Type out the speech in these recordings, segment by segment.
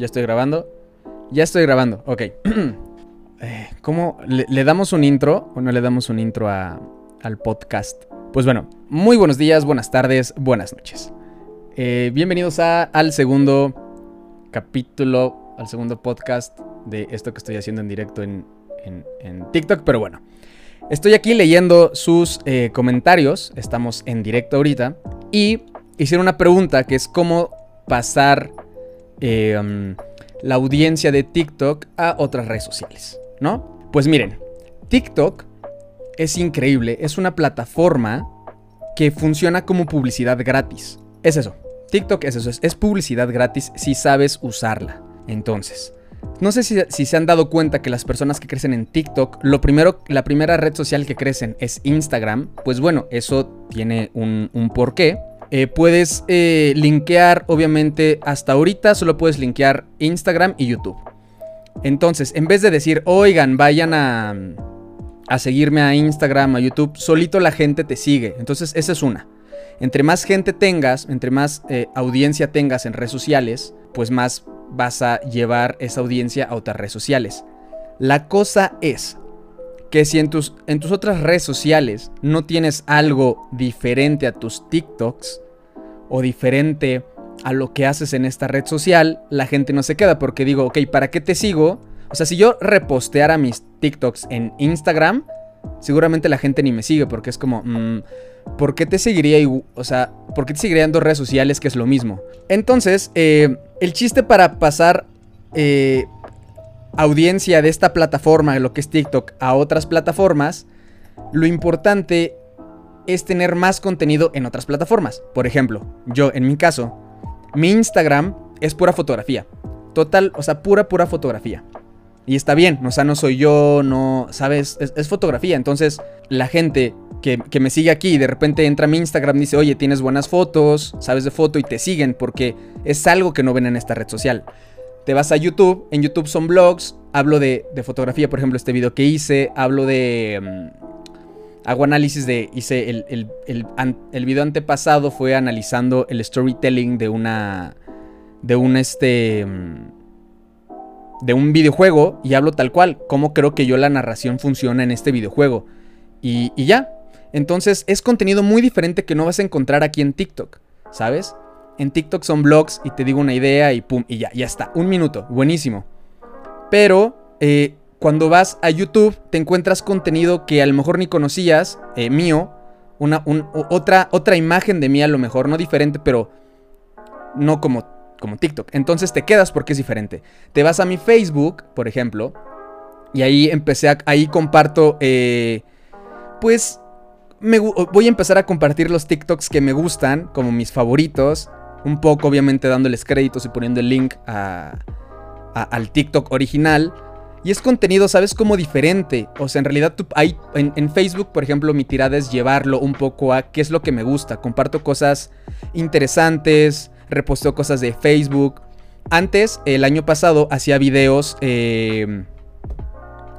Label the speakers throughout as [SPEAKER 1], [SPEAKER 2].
[SPEAKER 1] Ya estoy grabando. Ya estoy grabando, ok. Eh, ¿Cómo le, damos un intro o no le damos un intro al podcast? Pues bueno, muy buenos días, buenas tardes, buenas noches. Eh, bienvenidos al segundo capítulo, al segundo podcast de esto que estoy haciendo en directo en, TikTok. Pero bueno, estoy aquí leyendo sus eh, comentarios. Estamos en directo ahorita. Y hicieron una pregunta que es cómo pasar um, la audiencia de TikTok a otras redes sociales, ¿no? Pues miren, TikTok es increíble, es una plataforma que funciona como publicidad gratis. Es eso, TikTok es eso, es, publicidad gratis si sabes usarla. Entonces, no sé si, se han dado cuenta que las personas que crecen en TikTok, lo primero, la primera red social que crecen es Instagram. Pues bueno, eso tiene un, un porqué. Eh, puedes eh, linkear, obviamente, hasta ahorita solo puedes linkear Instagram y YouTube. Entonces, en vez de decir, oigan, vayan a, seguirme a Instagram, a YouTube, solito la gente te sigue. Entonces, esa es una. Entre más gente tengas, entre más eh, audiencia tengas en redes sociales, pues más vas a llevar esa audiencia a otras redes sociales. La cosa es, que si en tus, en tus otras redes sociales no tienes algo diferente a tus TikToks o diferente a lo que haces en esta red social, la gente no se queda porque digo, ok, ¿para qué te sigo? O sea, si yo reposteara mis TikToks en Instagram, seguramente la gente ni me sigue porque es como, mm, ¿por qué te seguiría? O sea, ¿por qué te seguiría en dos redes sociales que es lo mismo? Entonces, eh, el chiste para pasar eh, audiencia de esta plataforma, lo que es TikTok, a otras plataformas, lo importante es tener más contenido en otras plataformas. Por ejemplo, yo en mi caso, mi Instagram es pura fotografía. Total, o sea, pura, pura fotografía. Y está bien, o sea, no soy yo, no, ¿sabes? Es, fotografía. Entonces, la gente que, que, me sigue aquí de repente entra a mi Instagram y dice, oye, tienes buenas fotos, sabes de foto y te siguen porque es algo que no ven en esta red social. Te vas a YouTube, en YouTube son blogs, hablo de, fotografía, por ejemplo, este video que hice, hablo de... Mm, hago análisis de... Hice el, el, el, video antepasado fue analizando el storytelling de una... De un este... Mm, de un videojuego y hablo tal cual, cómo creo que yo la narración funciona en este videojuego. Y, y ya. Entonces es contenido muy diferente que no vas a encontrar aquí en TikTok, ¿sabes? En TikTok son blogs y te digo una idea y pum, y ya, ya está. Un minuto, buenísimo. Pero eh, cuando vas a YouTube te encuentras contenido que a lo mejor ni conocías, eh, mío, una, otra, otra imagen de mí a lo mejor, no diferente, pero no como, como TikTok. Entonces te quedas porque es diferente. Te vas a mi Facebook, por ejemplo, y ahí empecé a, ahí comparto, eh, pues me, voy a empezar a compartir los TikToks que me gustan, como mis favoritos. Un poco, obviamente, dándoles créditos y poniendo el link al TikTok original. Y es contenido, ¿sabes? Como diferente. O sea, en realidad hay, en, Facebook, por ejemplo, mi tirada es llevarlo un poco a qué es lo que me gusta. Comparto cosas interesantes, reposteo cosas de Facebook. Antes, el año pasado, hacía videos... Eh,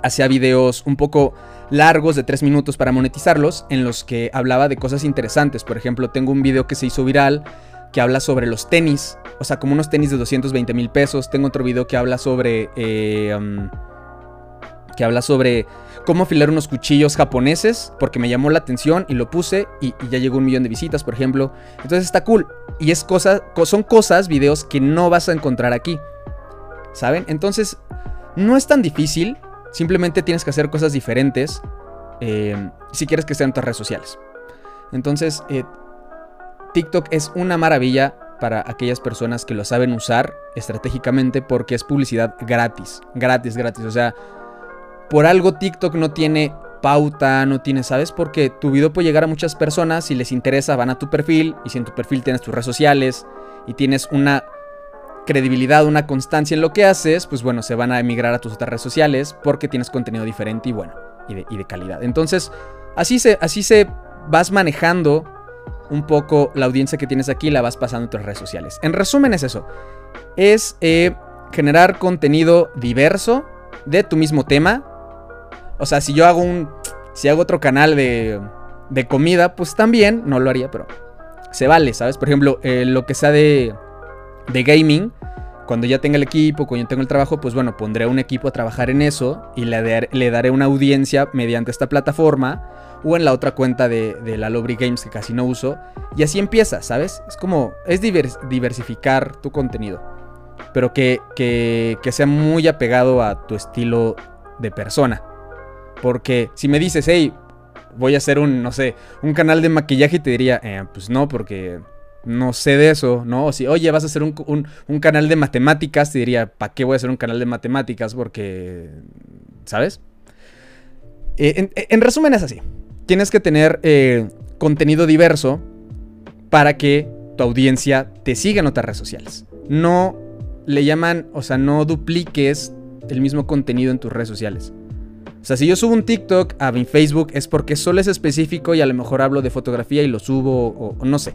[SPEAKER 1] hacía videos un poco largos de 3 minutos para monetizarlos, en los que hablaba de cosas interesantes. Por ejemplo, tengo un video que se hizo viral que habla sobre los tenis, o sea, como unos tenis de 220 mil pesos. Tengo otro video que habla sobre... Eh, um, que habla sobre cómo afilar unos cuchillos japoneses, porque me llamó la atención y lo puse y, ya llegó un millón de visitas, por ejemplo. Entonces está cool. Y es cosa, son cosas, videos que no vas a encontrar aquí. ¿Saben? Entonces, no es tan difícil. Simplemente tienes que hacer cosas diferentes eh, si quieres que sean tus redes sociales. Entonces, eh, TikTok es una maravilla para aquellas personas que lo saben usar estratégicamente porque es publicidad gratis, gratis, gratis. O sea, por algo TikTok no tiene pauta, no tiene, ¿sabes? Porque tu video puede llegar a muchas personas, si les interesa van a tu perfil y si en tu perfil tienes tus redes sociales y tienes una credibilidad, una constancia en lo que haces, pues bueno, se van a emigrar a tus otras redes sociales porque tienes contenido diferente y bueno, y de, y de calidad. Entonces, así se, así se vas manejando un poco la audiencia que tienes aquí la vas pasando a tus redes sociales. En resumen es eso. Es eh, generar contenido diverso de tu mismo tema. O sea, si yo hago un... Si hago otro canal de, de comida, pues también, no lo haría, pero se vale, ¿sabes? Por ejemplo, eh, lo que sea de, de gaming, cuando ya tenga el equipo, cuando ya tenga el trabajo, pues bueno, pondré un equipo a trabajar en eso y le, le daré una audiencia mediante esta plataforma o en la otra cuenta de, de la Lobry Games que casi no uso. Y así empieza, ¿sabes? Es como, es diversificar tu contenido, pero que, que, que sea muy apegado a tu estilo de persona. Porque si me dices, hey, voy a hacer un, no sé, un canal de maquillaje te diría, eh, pues no, porque no sé de eso, ¿no? O si, oye, vas a hacer un, canal de matemáticas, te diría, ¿para qué voy a hacer un canal de matemáticas? Porque, ¿sabes? Eh, en, resumen es así. Tienes que tener eh, contenido diverso para que tu audiencia te siga en otras redes sociales. No le llaman, o sea, no dupliques el mismo contenido en tus redes sociales. O sea, si yo subo un TikTok a mi Facebook es porque solo es específico y a lo mejor hablo de fotografía y lo subo o, no sé.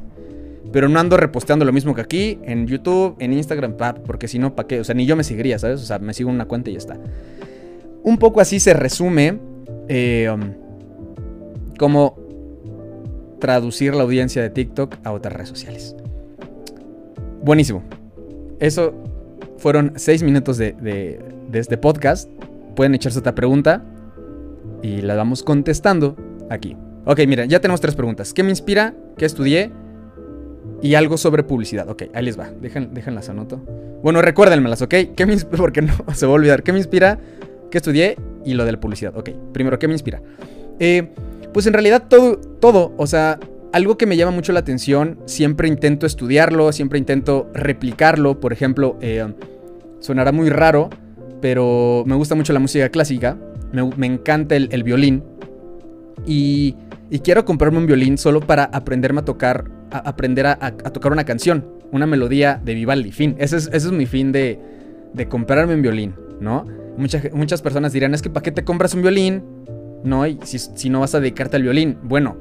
[SPEAKER 1] Pero no ando reposteando lo mismo que aquí, en YouTube, en Instagram, porque si no, ¿para qué? O sea, ni yo me seguiría, ¿sabes? O sea, me sigo una cuenta y ya está. Un poco así se resume eh, um, cómo traducir la audiencia de TikTok a otras redes sociales. Buenísimo. Eso fueron seis minutos de, de este podcast. Pueden echarse otra pregunta y la vamos contestando aquí. Ok, miren, ya tenemos tres preguntas. ¿Qué me inspira? ¿Qué estudié? Y algo sobre publicidad. Ok, ahí les va. Dejen, déjenlas anoto. Bueno, recuérdenmelas, ¿ok? ¿Qué me inspira? No se va a olvidar. ¿Qué me inspira? ¿Qué estudié? Y lo de la publicidad. Ok, primero, ¿qué me inspira? Eh, pues en realidad todo, todo, o sea, algo que me llama mucho la atención, siempre intento estudiarlo, siempre intento replicarlo. Por ejemplo, eh, sonará muy raro, pero me gusta mucho la música clásica me, encanta el, violín. Y, quiero comprarme un violín solo para aprenderme a tocar, aprender a, tocar una canción, una melodía de Vivaldi. Fin, ese es, mi fin de, comprarme un violín, ¿no? muchas personas dirán, es que ¿para qué te compras un violín? No, y si, no vas a dedicarte al violín. Bueno,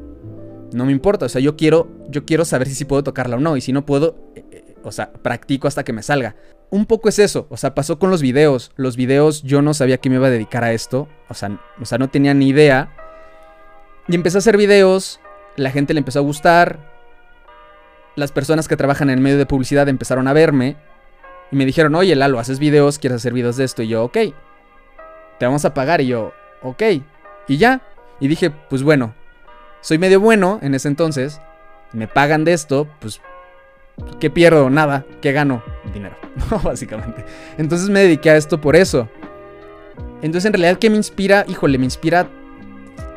[SPEAKER 1] no me importa, o sea, yo quiero, yo quiero saber si puedo tocarla o no, y si no puedo, eh, eh, o sea, practico hasta que me salga un poco es eso, o sea, pasó con los videos. Los videos yo no sabía que me iba a dedicar a esto, o sea, o sea, no tenía ni idea. Y empecé a hacer videos, la gente le empezó a gustar, las personas que trabajan en el medio de publicidad empezaron a verme y me dijeron, oye Lalo, haces videos, quieres hacer videos de esto, y yo, ok, te vamos a pagar, y yo, ok, y ya, y dije, pues bueno, soy medio bueno en ese entonces, me pagan de esto, pues ¿Qué pierdo? Nada. ¿Qué gano? Dinero. básicamente. Entonces me dediqué a esto por eso. Entonces en realidad, ¿qué me inspira? Híjole, me inspira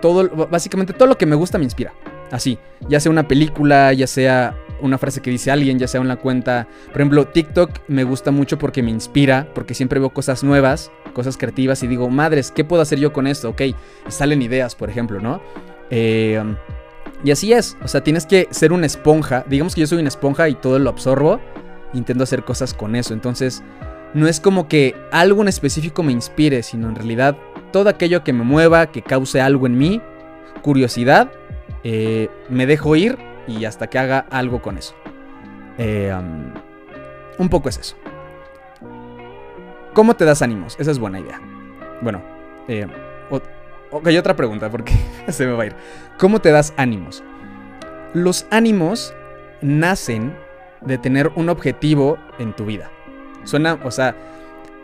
[SPEAKER 1] todo, básicamente todo lo que me gusta me inspira. Así, ya sea una película, ya sea una frase que dice alguien, ya sea una cuenta. Por ejemplo, TikTok me gusta mucho porque me inspira, porque siempre veo cosas nuevas, cosas creativas y digo, madres, ¿qué puedo hacer yo con esto? Ok, salen ideas, por ejemplo, ¿no? Eh, y así es, o sea, tienes que ser una esponja. Digamos que yo soy una esponja y todo lo absorbo. Intento hacer cosas con eso. Entonces, no es como que algo en específico me inspire, sino en realidad todo aquello que me mueva, que cause algo en mí, curiosidad, eh, me dejo ir y hasta que haga algo con eso. Eh, un poco es eso. ¿Cómo te das ánimos? Esa es buena idea. Bueno, eh, Ok, otra pregunta porque se me va a ir. ¿Cómo te das ánimos? Los ánimos nacen de tener un objetivo en tu vida. Suena, o sea,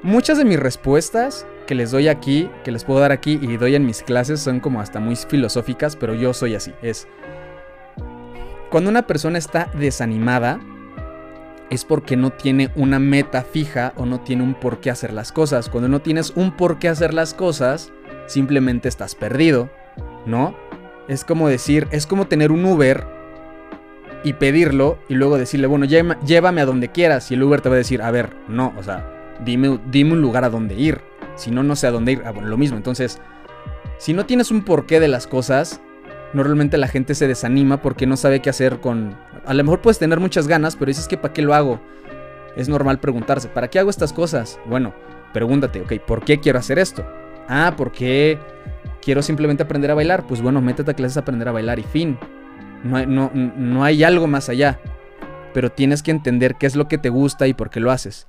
[SPEAKER 1] muchas de mis respuestas que les doy aquí, que les puedo dar aquí y doy en mis clases son como hasta muy filosóficas, pero yo soy así. Es cuando una persona está desanimada es porque no tiene una meta fija o no tiene un por qué hacer las cosas. Cuando no tienes un por qué hacer las cosas, simplemente estás perdido, ¿no? Es como decir, es como tener un Uber y pedirlo y luego decirle, bueno, llévame a donde quieras. Y el Uber te va a decir, a ver, no, o sea, dime, un lugar a donde ir. Si no, no sé a dónde ir. Ah, lo mismo. Entonces, si no tienes un porqué de las cosas, normalmente la gente se desanima porque no sabe qué hacer con... A lo mejor puedes tener muchas ganas, pero dices que ¿para qué lo hago? Es normal preguntarse, ¿para qué hago estas cosas? Bueno, pregúntate, ok, ¿por qué quiero hacer esto? Ah, ¿por qué quiero simplemente aprender a bailar? Pues bueno, métete a clases a aprender a bailar y fin. No, no, no hay algo más allá. Pero tienes que entender qué es lo que te gusta y por qué lo haces.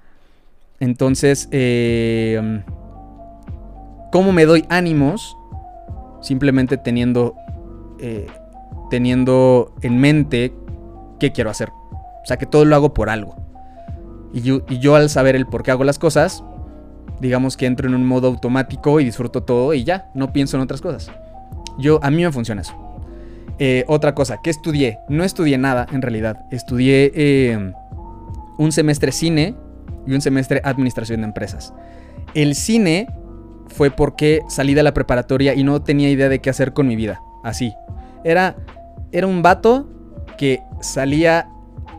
[SPEAKER 1] Entonces, eh, ¿cómo me doy ánimos? Simplemente teniendo, eh, teniendo en mente qué quiero hacer. O sea, que todo lo hago por algo. Y yo, y yo al saber el por qué hago las cosas, digamos que entro en un modo automático y disfruto todo y ya, no pienso en otras cosas. Yo, a mí me funciona eso. Eh, otra cosa, ¿qué estudié? No estudié nada en realidad. Estudié eh, un semestre cine y un semestre administración de empresas. El cine fue porque salí de la preparatoria y no tenía idea de qué hacer con mi vida. Así. Era, era un vato que salía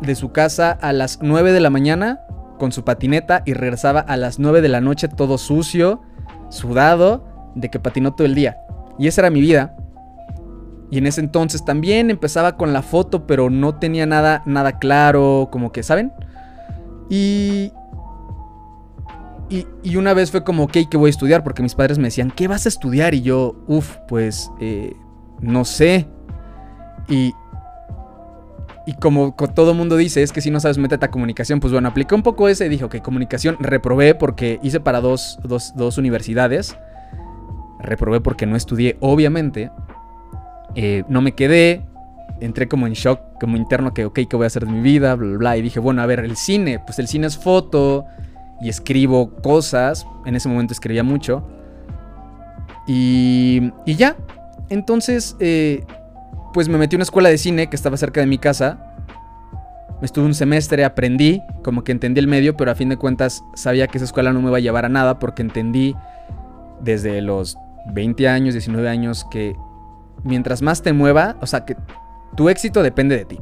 [SPEAKER 1] de su casa a las 9 de la mañana con su patineta y regresaba a las 9 de la noche todo sucio, sudado, de que patinó todo el día. Y esa era mi vida. Y en ese entonces también empezaba con la foto, pero no tenía nada, nada claro, como que, ¿saben? Y, y, una vez fue como, ok, ¿qué voy a estudiar? Porque mis padres me decían, ¿qué vas a estudiar? Y yo, uff, pues, eh, no sé. Y, y como todo mundo dice, es que si no sabes, métete a comunicación. Pues bueno, apliqué un poco ese y dije, ok, comunicación, reprobé porque hice para dos, dos universidades. Reprobé porque no estudié, obviamente. Eh, no me quedé, entré como en shock, como interno, que, ok, ¿qué voy a hacer de mi vida? Bla, bla, bla. Y dije, bueno, a ver, el cine, pues el cine es foto y escribo cosas. En ese momento escribía mucho. Y, y ya. Entonces, eh, pues me metí a una escuela de cine que estaba cerca de mi casa. Estuve un semestre, aprendí, como que entendí el medio, pero a fin de cuentas sabía que esa escuela no me iba a llevar a nada porque entendí desde los 20 años, 19 años que mientras más te mueva, o sea, que tu éxito depende de ti.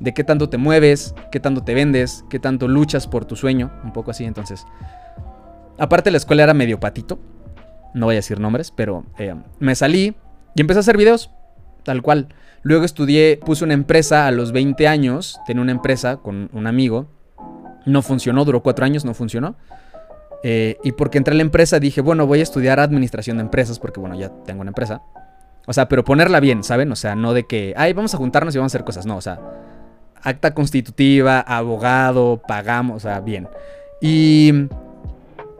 [SPEAKER 1] De qué tanto te mueves, qué tanto te vendes, qué tanto luchas por tu sueño, un poco así. Entonces, aparte la escuela era medio patito, no voy a decir nombres, pero eh, me salí y empecé a hacer videos, tal cual. Luego estudié, puse una empresa a los 20 años, tenía una empresa con un amigo, no funcionó, duró cuatro años, no funcionó. Eh, y porque entré a la empresa dije, bueno, voy a estudiar administración de empresas, porque bueno, ya tengo una empresa. O sea, pero ponerla bien, ¿saben? O sea, no de que, ay, vamos a juntarnos y vamos a hacer cosas. No, o sea, acta constitutiva, abogado, pagamos, o sea, bien. Y,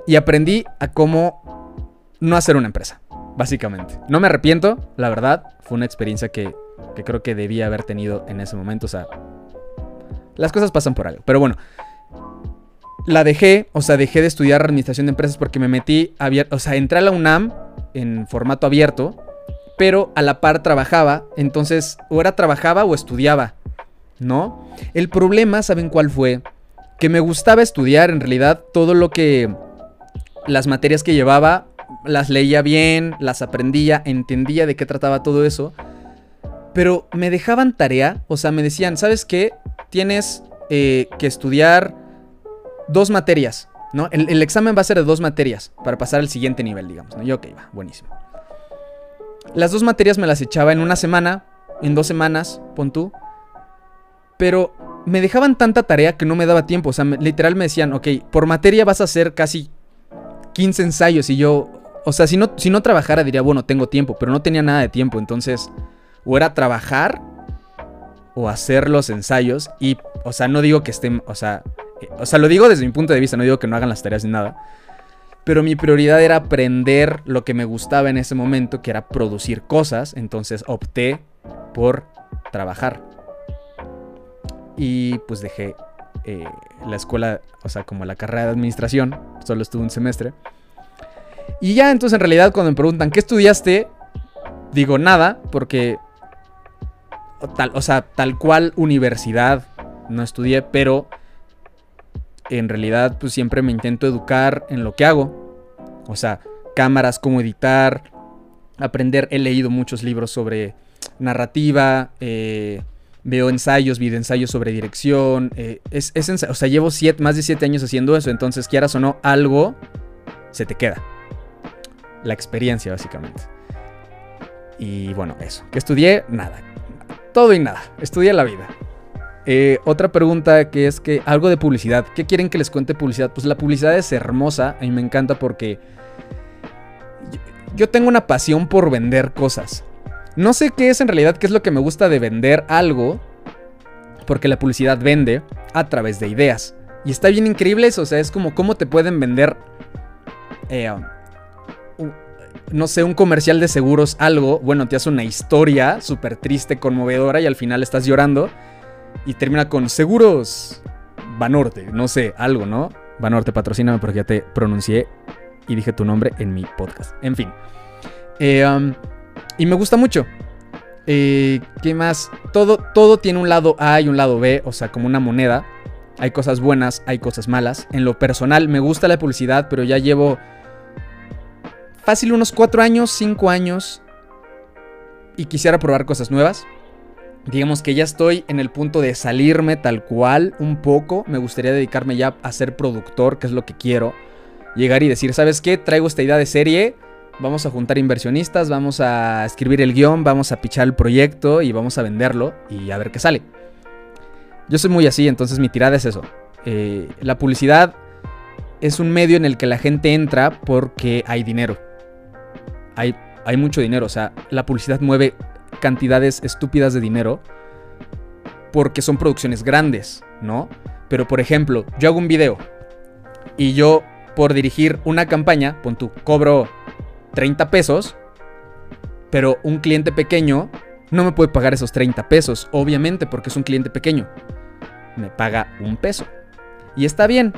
[SPEAKER 1] y aprendí a cómo no hacer una empresa, básicamente. No me arrepiento, la verdad. Fue una experiencia que, que creo que debía haber tenido en ese momento. O sea, las cosas pasan por algo. Pero bueno, la dejé, o sea, dejé de estudiar administración de empresas porque me metí, abierto, o sea, entré a la UNAM en formato abierto pero a la par trabajaba, entonces o era trabajaba o estudiaba, ¿no? El problema, ¿saben cuál fue? Que me gustaba estudiar, en realidad todo lo que... Las materias que llevaba, las leía bien, las aprendía, entendía de qué trataba todo eso, pero me dejaban tarea, o sea, me decían, ¿sabes qué? Tienes eh, que estudiar dos materias, ¿no? El, examen va a ser de dos materias para pasar al siguiente nivel, digamos, ¿no? Y ok, va, buenísimo. Las dos materias me las echaba en una semana, en dos semanas, pon tú. Pero me dejaban tanta tarea que no me daba tiempo. O sea, literal me decían, ok, por materia vas a hacer casi 15 ensayos. Y yo, o sea, si no, si no trabajara diría, bueno, tengo tiempo, pero no tenía nada de tiempo. Entonces, o era trabajar o hacer los ensayos. Y, o sea, no digo que estén, o sea, eh, o sea, lo digo desde mi punto de vista, no digo que no hagan las tareas ni nada. Pero mi prioridad era aprender lo que me gustaba en ese momento, que era producir cosas. Entonces opté por trabajar. Y pues dejé eh, la escuela, o sea, como la carrera de administración. Solo estuve un semestre. Y ya entonces en realidad cuando me preguntan, ¿qué estudiaste? Digo nada, porque... Tal, o sea, tal cual universidad no estudié, pero en realidad pues siempre me intento educar en lo que hago. O sea, cámaras, cómo editar, aprender. He leído muchos libros sobre narrativa, eh, veo ensayos, ensayos sobre dirección. Eh, es, o sea, llevo más de siete años haciendo eso, entonces quieras o no, algo se te queda. La experiencia, básicamente. Y bueno, eso. ¿Qué estudié? Nada. Todo y nada. Estudié la vida. Eh, otra pregunta que es que algo de publicidad. ¿Qué quieren que les cuente publicidad? Pues la publicidad es hermosa. A mí me encanta porque yo tengo una pasión por vender cosas. No sé qué es en realidad, qué es lo que me gusta de vender algo. Porque la publicidad vende a través de ideas. Y está bien increíble eso. O sea, es como cómo te pueden vender... Eh, no sé, un comercial de seguros, algo. Bueno, te hace una historia súper triste, conmovedora y al final estás llorando y termina con seguros Banorte, no sé, algo, ¿no? Banorte, patrocíname porque ya te pronuncié y dije tu nombre en mi podcast. En fin. Eh, um, y me gusta mucho. Eh, ¿Qué más? Todo, todo tiene un lado A y un lado B, o sea, como una moneda. Hay cosas buenas, hay cosas malas. En lo personal me gusta la publicidad, pero ya llevo fácil unos 4 años, 5 años. Y quisiera probar cosas nuevas. Digamos que ya estoy en el punto de salirme tal cual un poco. Me gustaría dedicarme ya a ser productor, que es lo que quiero. Llegar y decir, ¿sabes qué? Traigo esta idea de serie. Vamos a juntar inversionistas, vamos a escribir el guion, vamos a pichar el proyecto y vamos a venderlo y a ver qué sale. Yo soy muy así, entonces mi tirada es eso. Eh, la publicidad es un medio en el que la gente entra porque hay dinero. Hay, mucho dinero, o sea, la publicidad mueve cantidades estúpidas de dinero porque son producciones grandes, ¿no? Pero por ejemplo, yo hago un video y yo por dirigir una campaña, pon tú, cobro 30 pesos, pero un cliente pequeño no me puede pagar esos 30 pesos, obviamente porque es un cliente pequeño. Me paga un peso. Y está bien,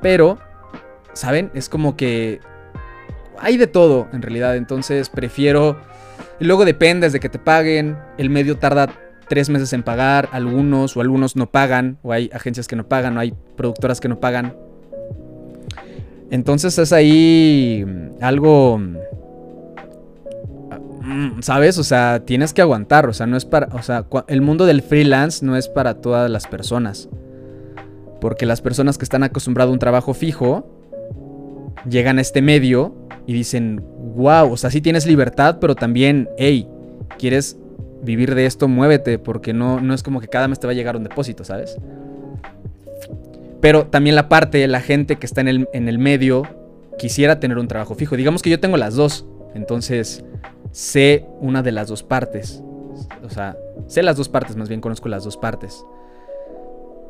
[SPEAKER 1] pero, ¿saben? Es como que hay de todo en realidad, entonces prefiero... Luego depende de que te paguen, el medio tarda tres meses en pagar, algunos o algunos no pagan, o hay agencias que no pagan, o hay productoras que no pagan. Entonces es ahí algo... Mm, ¿Sabes? O sea, tienes que aguantar. O sea, no es para. O sea, el mundo del freelance no es para todas las personas. Porque las personas que están acostumbradas a un trabajo fijo llegan a este medio y dicen, wow, o sea, sí tienes libertad, pero también, hey, ¿quieres vivir de esto? Muévete, porque no, no es como que cada mes te va a llegar un depósito, ¿sabes? Pero también la parte, la gente que está en el, en el medio quisiera tener un trabajo fijo. Digamos que yo tengo las dos. Entonces, sé una de las dos partes. O sea, sé las dos partes, más bien conozco las dos partes.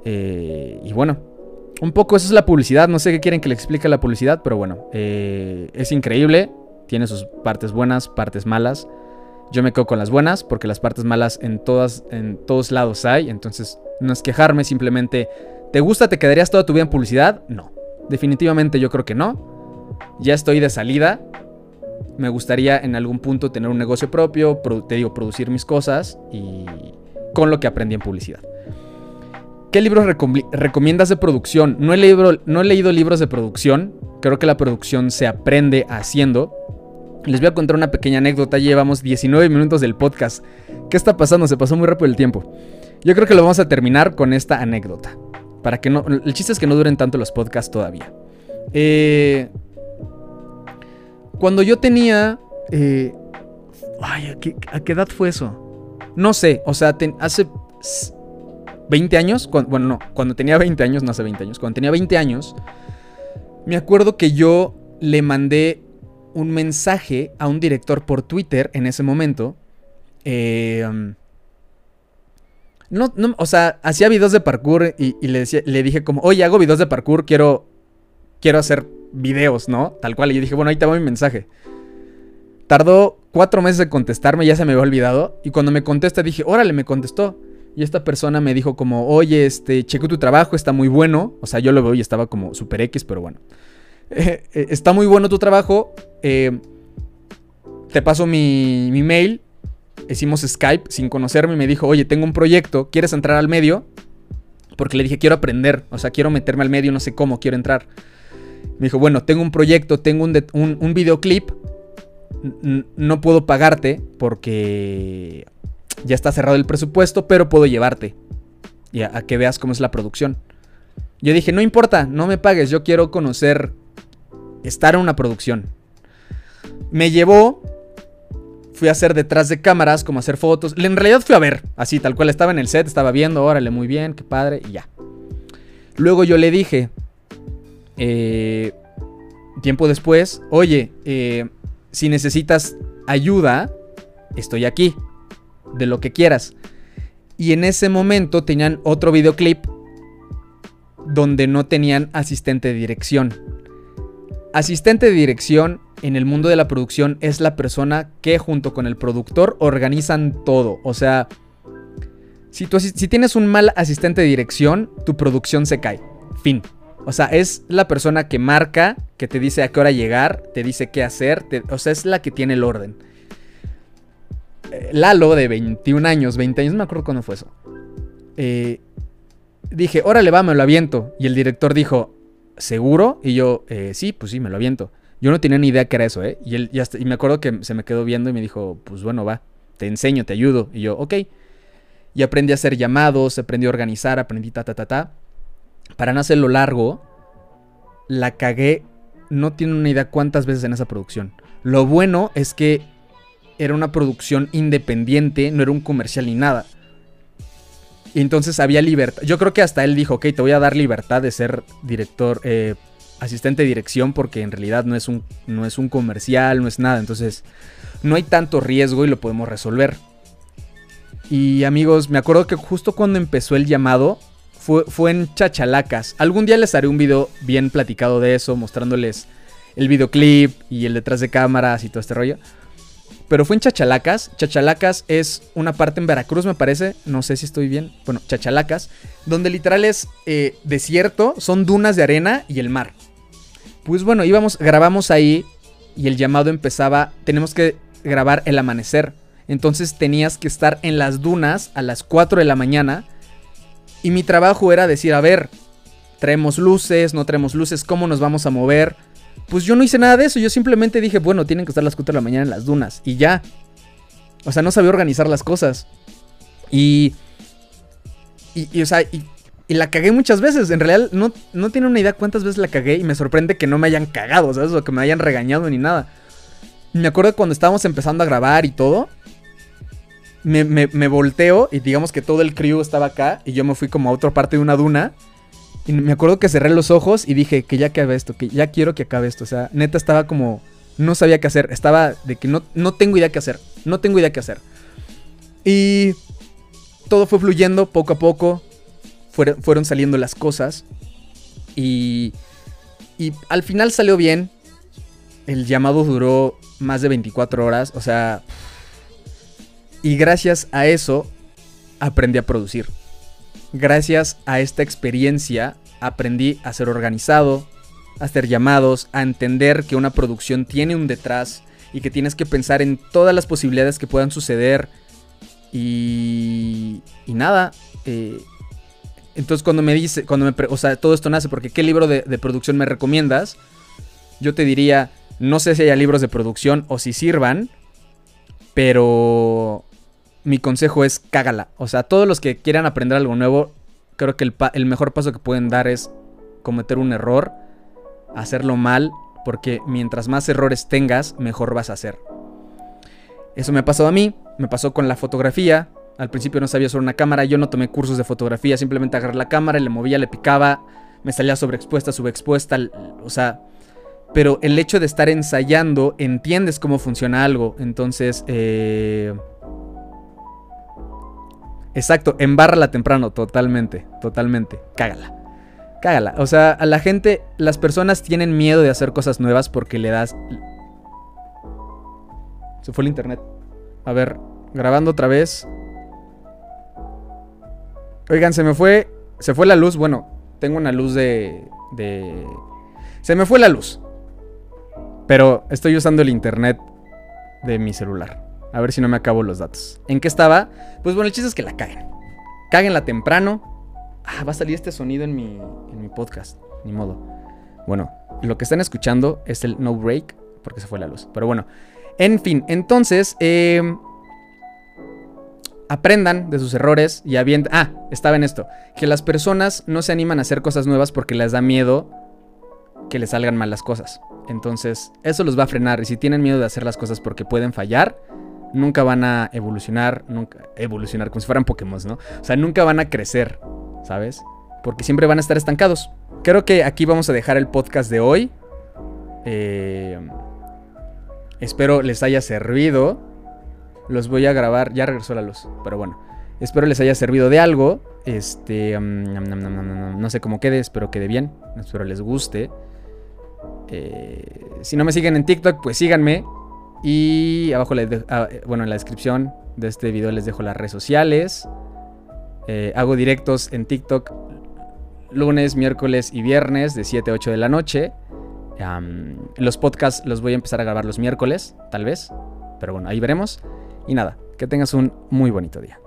[SPEAKER 1] Eh, y bueno, un poco eso es la publicidad. No sé qué quieren que le explique la publicidad, pero bueno, eh, es increíble. Tiene sus partes buenas, partes malas. Yo me quedo con las buenas porque las partes malas en, todas, en todos lados hay. Entonces, no es quejarme, simplemente ¿Te gusta? ¿Te quedarías toda tu vida en publicidad? No. Definitivamente yo creo que no. Ya estoy de salida. Me gustaría en algún punto tener un negocio propio, te digo, producir mis cosas y con lo que aprendí en publicidad. ¿Qué libros recomiendas de producción? No he, leído, no he leído libros de producción. Creo que la producción se aprende haciendo. Les voy a contar una pequeña anécdota. Llevamos 19 minutos del podcast. ¿Qué está pasando? Se pasó muy rápido el tiempo. Yo creo que lo vamos a terminar con esta anécdota. Para que no. El chiste es que no duren tanto los podcasts todavía. Eh, cuando yo tenía. Eh, ay, ¿a qué, edad fue eso? No sé, o sea, hace 20 años. bueno, no, cuando tenía 20 años, no hace 20 años. Cuando tenía 20 años, me acuerdo que yo le mandé un mensaje a un director por Twitter en ese momento. Eh, no, no, o sea, hacía videos de parkour y, le, decía, le dije como, oye, hago videos de parkour, quiero, quiero hacer videos, ¿no? Tal cual. Y yo dije, bueno, ahí te va mi mensaje. Tardó cuatro meses en contestarme, ya se me había olvidado. Y cuando me contesta dije, órale, me contestó. Y esta persona me dijo como, oye, este, checo tu trabajo, está muy bueno. O sea, yo lo veo y estaba como super X, pero bueno. Eh, eh, está muy bueno tu trabajo. Eh, te paso mi, mi mail hicimos Skype sin conocerme y me dijo, oye, tengo un proyecto, ¿quieres entrar al medio? Porque le dije, quiero aprender, o sea, quiero meterme al medio, no sé cómo, quiero entrar. Me dijo, bueno, tengo un proyecto, tengo un, un, videoclip, no puedo pagarte porque ya está cerrado el presupuesto, pero puedo llevarte y a, que veas cómo es la producción. Yo dije, no importa, no me pagues, yo quiero conocer, estar en una producción. Me llevó fui a hacer detrás de cámaras, como hacer fotos. En realidad fui a ver, así, tal cual estaba en el set, estaba viendo, órale, muy bien, qué padre, y ya. Luego yo le dije, eh, tiempo después, oye, eh, si necesitas ayuda, estoy aquí, de lo que quieras. Y en ese momento tenían otro videoclip donde no tenían asistente de dirección. Asistente de dirección en el mundo de la producción es la persona que junto con el productor organizan todo. O sea, Si, si tienes un mal asistente de dirección, tu producción se cae. Fin. O sea, es la persona que marca, que te dice a qué hora llegar, te dice qué hacer, o sea, es la que tiene el orden. Lalo, de 21 años, 20 años, no me acuerdo cuándo fue eso. Eh, dije, órale, va, me lo aviento. Y el director dijo, ¿seguro? Y yo, eh, sí, pues sí, me lo aviento. Yo no tenía ni idea que era eso, ¿eh? Y, él, y me acuerdo que se me quedó viendo y me dijo, pues bueno, va, te enseño, te ayudo. Y yo, ok. Y aprendí a hacer llamados, aprendí a organizar, aprendí ta, ta, ta, ta. Para no hacerlo largo, la cagué, no tiene una idea cuántas veces en esa producción. Lo bueno es que era una producción independiente, no era un comercial ni nada. Y entonces había libertad. Yo creo que hasta él dijo, ok, te voy a dar libertad de ser director, eh, asistente de dirección, porque en realidad no es, un, no es un comercial, no es nada. Entonces no hay tanto riesgo y lo podemos resolver. Y amigos, me acuerdo que justo cuando empezó el llamado, fue, fue en Chachalacas. Algún día les haré un video bien platicado de eso, mostrándoles el videoclip y el detrás de cámaras y todo este rollo. Pero fue en Chachalacas. Chachalacas es una parte en Veracruz, me parece. No sé si estoy bien. Bueno, Chachalacas. Donde literal es eh, desierto, son dunas de arena y el mar. Pues bueno, íbamos, grabamos ahí y el llamado empezaba. Tenemos que grabar el amanecer. Entonces tenías que estar en las dunas a las 4 de la mañana. Y mi trabajo era decir, a ver, traemos luces, no traemos luces, ¿cómo nos vamos a mover? Pues yo no hice nada de eso, yo simplemente dije, bueno, tienen que estar las 4 de la mañana en las dunas. Y ya. O sea, no sabía organizar las cosas. Y... Y, o sea, y, la cagué muchas veces. En realidad no, no tiene una idea cuántas veces la cagué y me sorprende que no me hayan cagado, ¿sabes? O que me hayan regañado ni nada. Me acuerdo cuando estábamos empezando a grabar y todo. Me, me, volteo y digamos que todo el crew estaba acá y yo me fui como a otra parte de una duna. Y me acuerdo que cerré los ojos y dije que ya acabe esto, que ya quiero que acabe esto. O sea, neta estaba como. No sabía qué hacer. Estaba de que no, no tengo idea qué hacer. No tengo idea qué hacer. Y todo fue fluyendo poco a poco. Fueron, fueron saliendo las cosas. Y, y al final salió bien. El llamado duró más de 24 horas. O sea. Y gracias a eso aprendí a producir gracias a esta experiencia aprendí a ser organizado, a hacer llamados, a entender que una producción tiene un detrás y que tienes que pensar en todas las posibilidades que puedan suceder. Y, y nada, eh, entonces cuando me dice, cuando me, o sea, todo esto nace porque ¿qué libro de, de, producción me recomiendas? Yo te diría, no sé si haya libros de producción o si sirvan, pero mi consejo es cágala. O sea, todos los que quieran aprender algo nuevo, creo que el, mejor paso que pueden dar es cometer un error, hacerlo mal, porque mientras más errores tengas, mejor vas a hacer. Eso me ha pasado a mí, me pasó con la fotografía. Al principio no sabía sobre una cámara, yo no tomé cursos de fotografía, simplemente agarré la cámara, le movía, le picaba, me salía sobreexpuesta, subexpuesta, o sea, pero el hecho de estar ensayando, entiendes cómo funciona algo, entonces, eh, Exacto, embárrala temprano, totalmente, totalmente. Cágala. Cágala. O sea, a la gente, las personas tienen miedo de hacer cosas nuevas porque le das... Se fue el internet. A ver, grabando otra vez. Oigan, se me fue... Se fue la luz. Bueno, tengo una luz de... de... Se me fue la luz. Pero estoy usando el internet de mi celular. A ver si no me acabo los datos. ¿En qué estaba? Pues bueno, el chiste es que la caguen. Cáguenla temprano. Ah, va a salir este sonido en mi, en mi podcast. Ni modo. Bueno, lo que están escuchando es el no break. Porque se fue la luz. Pero bueno. En fin, entonces. Em, aprendan de sus errores y avienten. Ah, estaba en esto. Que las personas no se animan a hacer cosas nuevas porque les da miedo que les salgan mal las cosas. Entonces, eso los va a frenar. Y si tienen miedo de hacer las cosas porque pueden fallar, nunca van a evolucionar, nunca evolucionar como si fueran Pokémon, ¿no? O sea, nunca van a crecer, ¿sabes? Porque siempre van a estar estancados. Creo que aquí vamos a dejar el podcast de hoy. Eh, espero les haya servido. Los voy a grabar. Ya regresó la luz, pero bueno. Espero les haya servido de algo. Este. No sé cómo quede. Espero quede bien. Espero les guste. Eh, si no me siguen en TikTok, pues síganme. Y abajo les ah, bueno, en la descripción de este video les dejo las redes sociales. Eh, hago directos en TikTok lunes, miércoles y viernes de 7 a 8 de la noche. los podcasts los voy a empezar a grabar los miércoles, tal vez. Pero bueno, ahí veremos. Y nada, que tengas un muy bonito día.